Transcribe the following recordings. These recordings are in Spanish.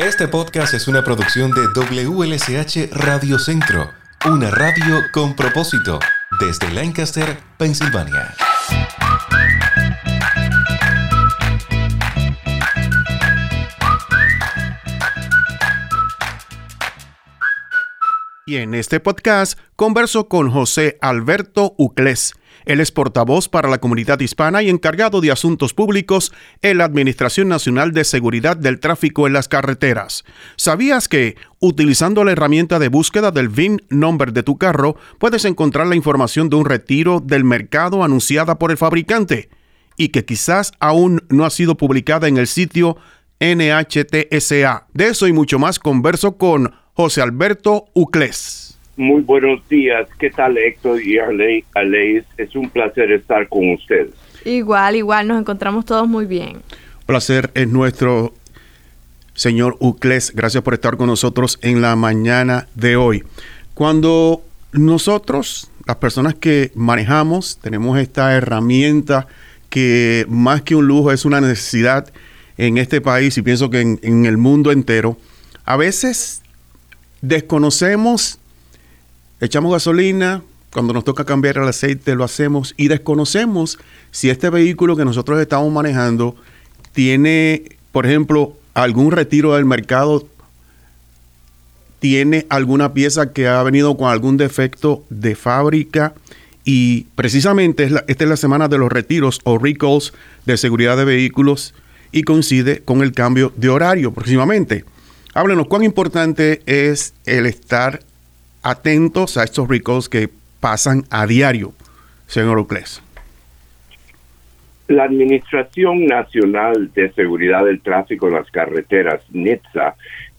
Este podcast es una producción de WLSH Radio Centro, una radio con propósito, desde Lancaster, Pensilvania. Y en este podcast converso con José Alberto Uclés. Él es portavoz para la comunidad hispana y encargado de asuntos públicos en la Administración Nacional de Seguridad del Tráfico en las Carreteras. ¿Sabías que, utilizando la herramienta de búsqueda del VIN number de tu carro, puedes encontrar la información de un retiro del mercado anunciada por el fabricante? Y que quizás aún no ha sido publicada en el sitio NHTSA. De eso y mucho más converso con José Alberto Uclés. Muy buenos días. ¿Qué tal Héctor y Aleis? Es un placer estar con ustedes. Igual, igual, nos encontramos todos muy bien. Placer es nuestro, señor Uclés. Gracias por estar con nosotros en la mañana de hoy. Cuando nosotros, las personas que manejamos, tenemos esta herramienta que más que un lujo es una necesidad en este país y pienso que en, en el mundo entero, a veces desconocemos, echamos gasolina, cuando nos toca cambiar el aceite lo hacemos y desconocemos si este vehículo que nosotros estamos manejando tiene, por ejemplo, algún retiro del mercado, tiene alguna pieza que ha venido con algún defecto de fábrica y precisamente esta es la semana de los retiros o recalls de seguridad de vehículos y coincide con el cambio de horario próximamente. Háblenos, ¿cuán importante es el estar atentos a estos recalls que pasan a diario, señor Ucles? La Administración Nacional de Seguridad del Tráfico en las Carreteras, NETSA,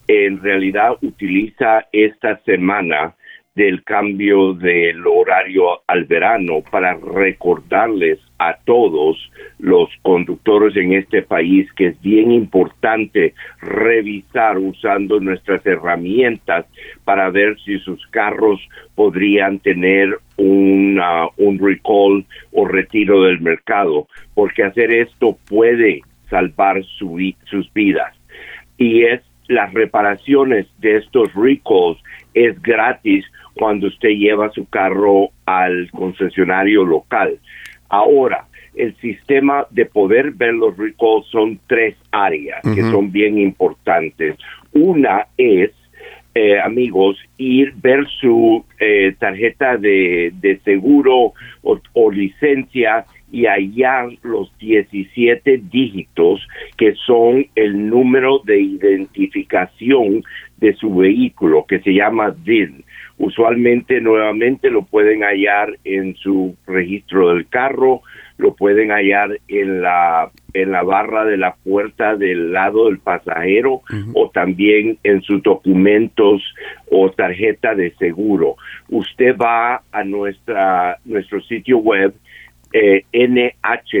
en realidad utiliza esta semana del cambio del horario al verano para recordarles a todos los conductores en este país que es bien importante revisar usando nuestras herramientas para ver si sus carros podrían tener una, un recall o retiro del mercado, porque hacer esto puede salvar su, sus vidas. Y es las reparaciones de estos recalls es gratis cuando usted lleva su carro al concesionario local. Ahora, el sistema de poder ver los recalls son tres áreas que son bien importantes. Una es, eh, amigos, ir ver su eh, tarjeta de, seguro o, o, licencia y hallar los 17 dígitos que son el número de identificación de su vehículo, que se llama DIN. Usualmente nuevamente lo pueden hallar en su registro del carro, lo pueden hallar en la en la barra de la puerta del lado del pasajero o también en sus documentos o tarjeta de seguro. Usted va a nuestra nuestro sitio web eh, nhtsa.gov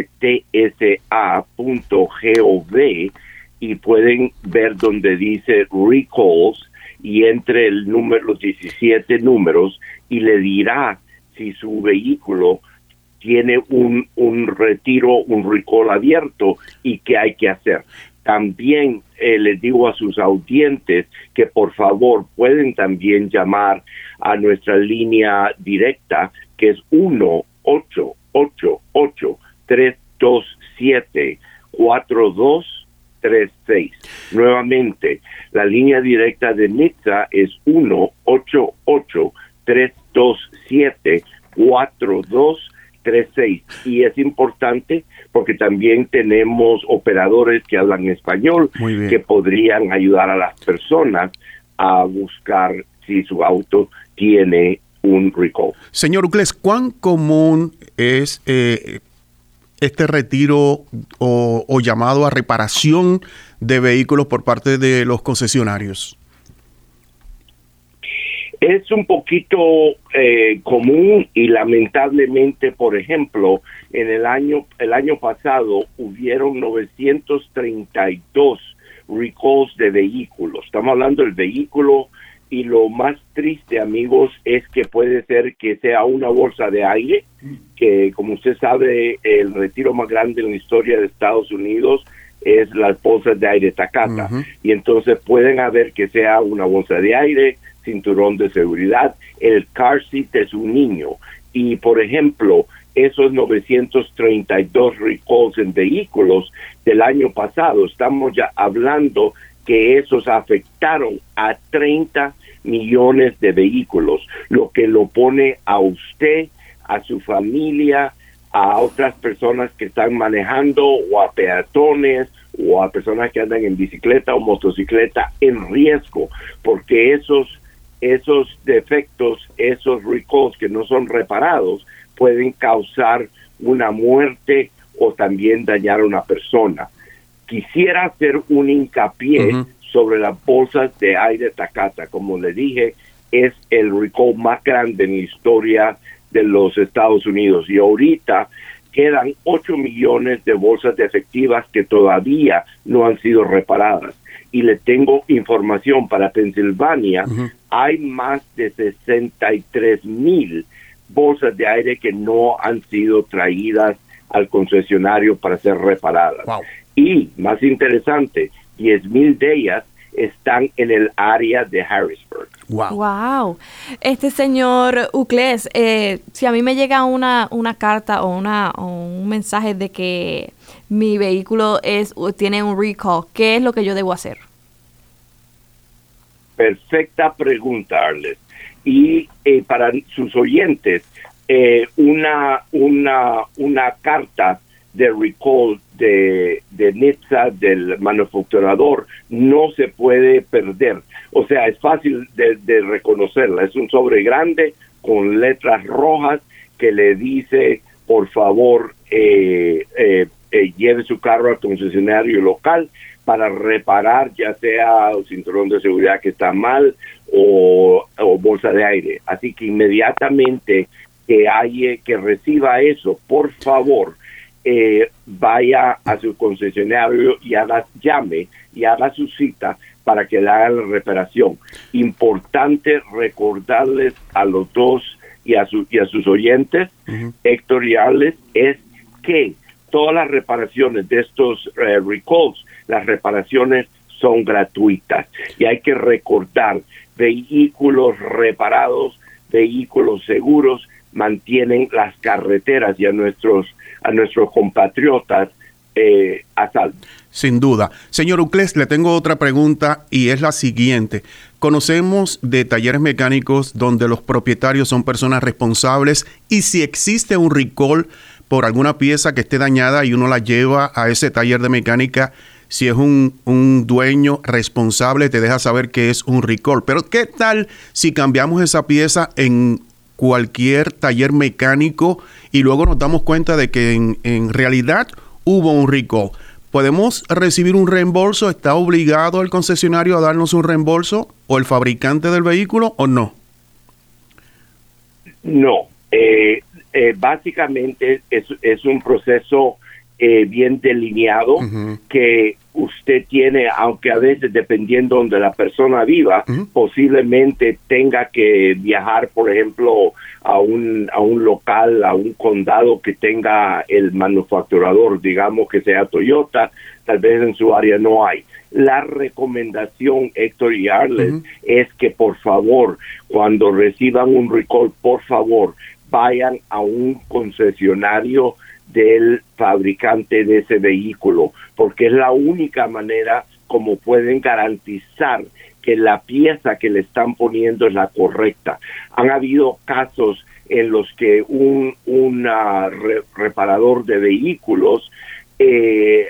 y pueden ver donde dice recalls y entre el número, los 17 números y le dirá si su vehículo tiene un, un retiro, un recall abierto y qué hay que hacer. También eh, les digo a sus audientes que por favor pueden también llamar a nuestra línea directa que es 1 888 327 42 36. Nuevamente, la línea directa de NITSA es 1-888-327-4236. Y es importante porque también tenemos operadores que hablan español que podrían ayudar a las personas a buscar si su auto tiene un recall. Señor Ucles, ¿cuán común es eh, este retiro o, llamado a reparación de vehículos por parte de los concesionarios? Es un poquito eh, común y lamentablemente, por ejemplo, en el año el año pasado hubieron 932 recalls de vehículos. Estamos hablando del vehículo y lo más triste, amigos, es que puede ser que sea una bolsa de aire, que como usted sabe, el retiro más grande en la historia de Estados Unidos es las bolsas de aire Takata. Y entonces pueden haber que sea una bolsa de aire, cinturón de seguridad, el car seat de su niño. Y por ejemplo, esos 932 recalls en vehículos del año pasado, estamos ya hablando que esos afectaron a 30 millones de vehículos, lo que lo pone a usted, a su familia, a otras personas que están manejando o a peatones o a personas que andan en bicicleta o motocicleta en riesgo, porque esos esos defectos, esos recalls que no son reparados pueden causar una muerte o también dañar a una persona. Quisiera hacer un hincapié sobre las bolsas de aire Takata. Como le dije, es el recall más grande en la historia de los Estados Unidos. Y ahorita quedan 8 millones de bolsas defectivas que todavía no han sido reparadas. Y le tengo información para Pensilvania, hay más de 63 mil bolsas de aire que no han sido traídas al concesionario para ser reparadas. Y más interesante, 10 mil de ellas están en el área de Harrisburg. Wow. wow. Este señor Ucles, eh, si a mí me llega una, una carta o, una, un mensaje de que mi vehículo es tiene un recall, ¿qué es lo que yo debo hacer? Perfecta pregunta, Arles. Y eh, para sus oyentes, eh, una, una, una carta de recall de, de del manufacturador, no se puede perder. O sea, es fácil de, reconocerla. Es un sobre grande con letras rojas que le dice, por favor, eh, eh, eh, lleve su carro al concesionario local para reparar ya sea el cinturón de seguridad que está mal o, o bolsa de aire. Así que inmediatamente que haya, que reciba eso, por favor, eh, vaya a su concesionario y haga, llame y haga su cita para que le hagan la reparación. Importante recordarles a los dos y a, su, y a sus oyentes, Héctor y es que todas las reparaciones de estos eh, recalls, las reparaciones son gratuitas y hay que recordar, vehículos reparados, vehículos seguros, mantienen las carreteras y a nuestros a nuestros compatriotas eh, a salvo. Sin duda. Señor Ucles, le tengo otra pregunta y es la siguiente. Conocemos de talleres mecánicos donde los propietarios son personas responsables y si existe un recall por alguna pieza que esté dañada y uno la lleva a ese taller de mecánica, si es un, un, dueño responsable, te deja saber que es un recall. Pero ¿qué tal si cambiamos esa pieza en cualquier taller mecánico y luego nos damos cuenta de que en, realidad hubo un recall. ¿Podemos recibir un reembolso? ¿Está obligado el concesionario a darnos un reembolso o el fabricante del vehículo o no? No, eh, eh, básicamente es, es, un proceso eh, bien delineado que usted tiene, aunque a veces dependiendo donde la persona viva, posiblemente tenga que viajar, por ejemplo, a un, a un local, a un condado que tenga el manufacturador, digamos que sea Toyota, tal vez en su área no hay. La recomendación, Héctor y Arles, es que por favor, cuando reciban un recall, por favor, vayan a un concesionario del fabricante de ese vehículo, porque es la única manera como pueden garantizar que la pieza que le están poniendo es la correcta. Han habido casos en los que un reparador de vehículos eh,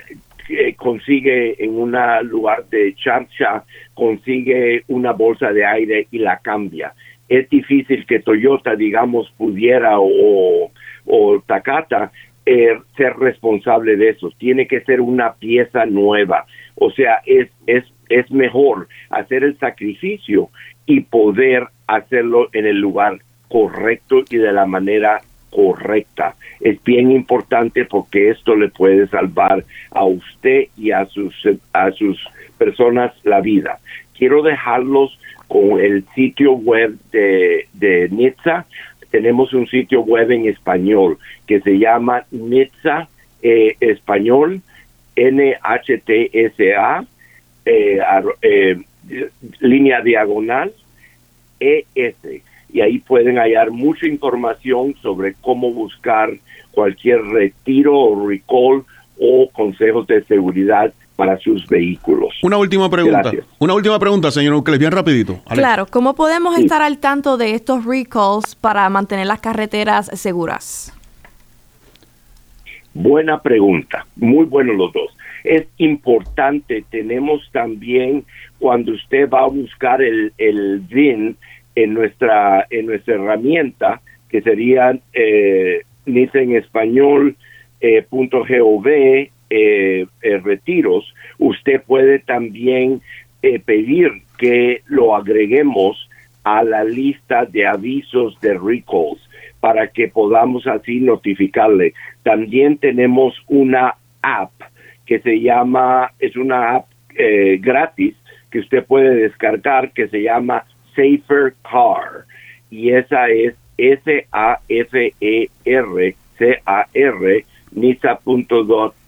consigue en un lugar de chancha, consigue una bolsa de aire y la cambia. Es difícil que Toyota, digamos, pudiera o, o Takata eh, ser responsable de eso. Tiene que ser una pieza nueva. O sea, es, es, es mejor hacer el sacrificio y poder hacerlo en el lugar correcto y de la manera correcta. Es bien importante porque esto le puede salvar a usted y a sus, a sus personas la vida. Quiero dejarlos con el sitio web de, de NITSA tenemos un sitio web en español que se llama Nitsa eh, Español NHTSA, eh, eh, línea diagonal, ES. Y ahí pueden hallar mucha información sobre cómo buscar cualquier retiro o recall o consejos de seguridad para sus vehículos. Una última pregunta. Una última pregunta, señor Ucles, bien rapidito. Claro, ¿cómo podemos estar al tanto de estos recalls para mantener las carreteras seguras? Buena pregunta, muy buenos los dos. Es importante, tenemos también cuando usted va a buscar el, el VIN en nuestra, en nuestra herramienta, que sería eh, en español eh, .gov eh, eh, retiros, usted puede también eh, pedir que lo agreguemos a la lista de avisos de recalls para que podamos así notificarle. También tenemos una app que se llama, es una app eh, gratis que usted puede descargar que se llama Safer Car y esa es S-A-F-E-R C-A-R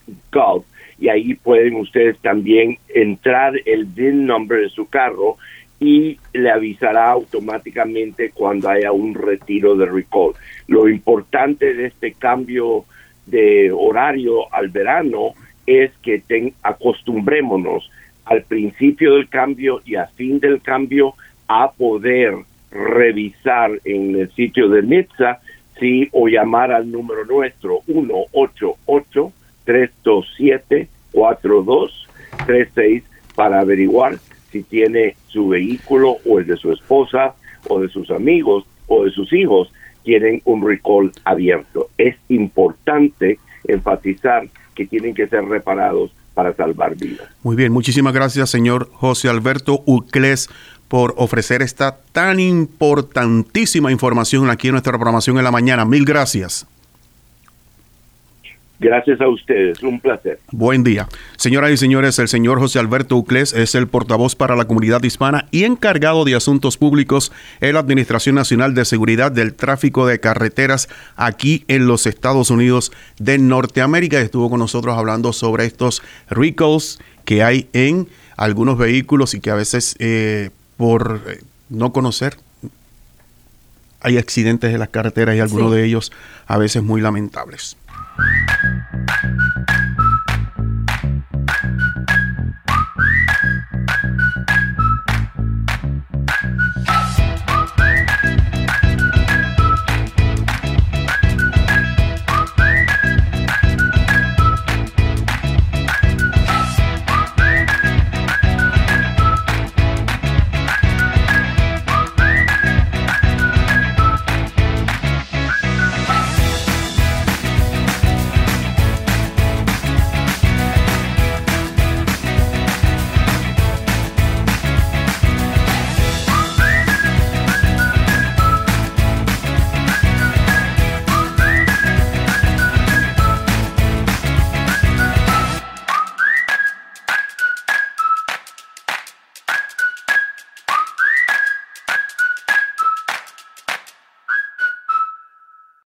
nisa.gov y ahí pueden ustedes también entrar el VIN number de su carro y le avisará automáticamente cuando haya un retiro de recall. Lo importante de este cambio de horario al verano es que acostumbrémonos al principio del cambio y a fin del cambio a poder revisar en el sitio de NITSA sí o llamar al número nuestro 188 327 4236 para averiguar si tiene su vehículo o el de su esposa o de sus amigos o de sus hijos tienen un recall abierto. Es importante enfatizar que tienen que ser reparados para salvar vidas. Muy bien, muchísimas gracias, señor José Alberto Ucles, por ofrecer esta tan importantísima información aquí en nuestra programación en la mañana. Mil gracias. Gracias a ustedes, un placer. Buen día. Señoras y señores, el señor José Alberto Ucles es el portavoz para la comunidad hispana y encargado de asuntos públicos en la Administración Nacional de Seguridad del Tráfico de Carreteras aquí en los Estados Unidos de Norteamérica. Estuvo con nosotros hablando sobre estos recalls que hay en algunos vehículos y que a veces eh, por eh, no conocer hay accidentes en las carreteras y algunos de ellos a veces muy lamentables.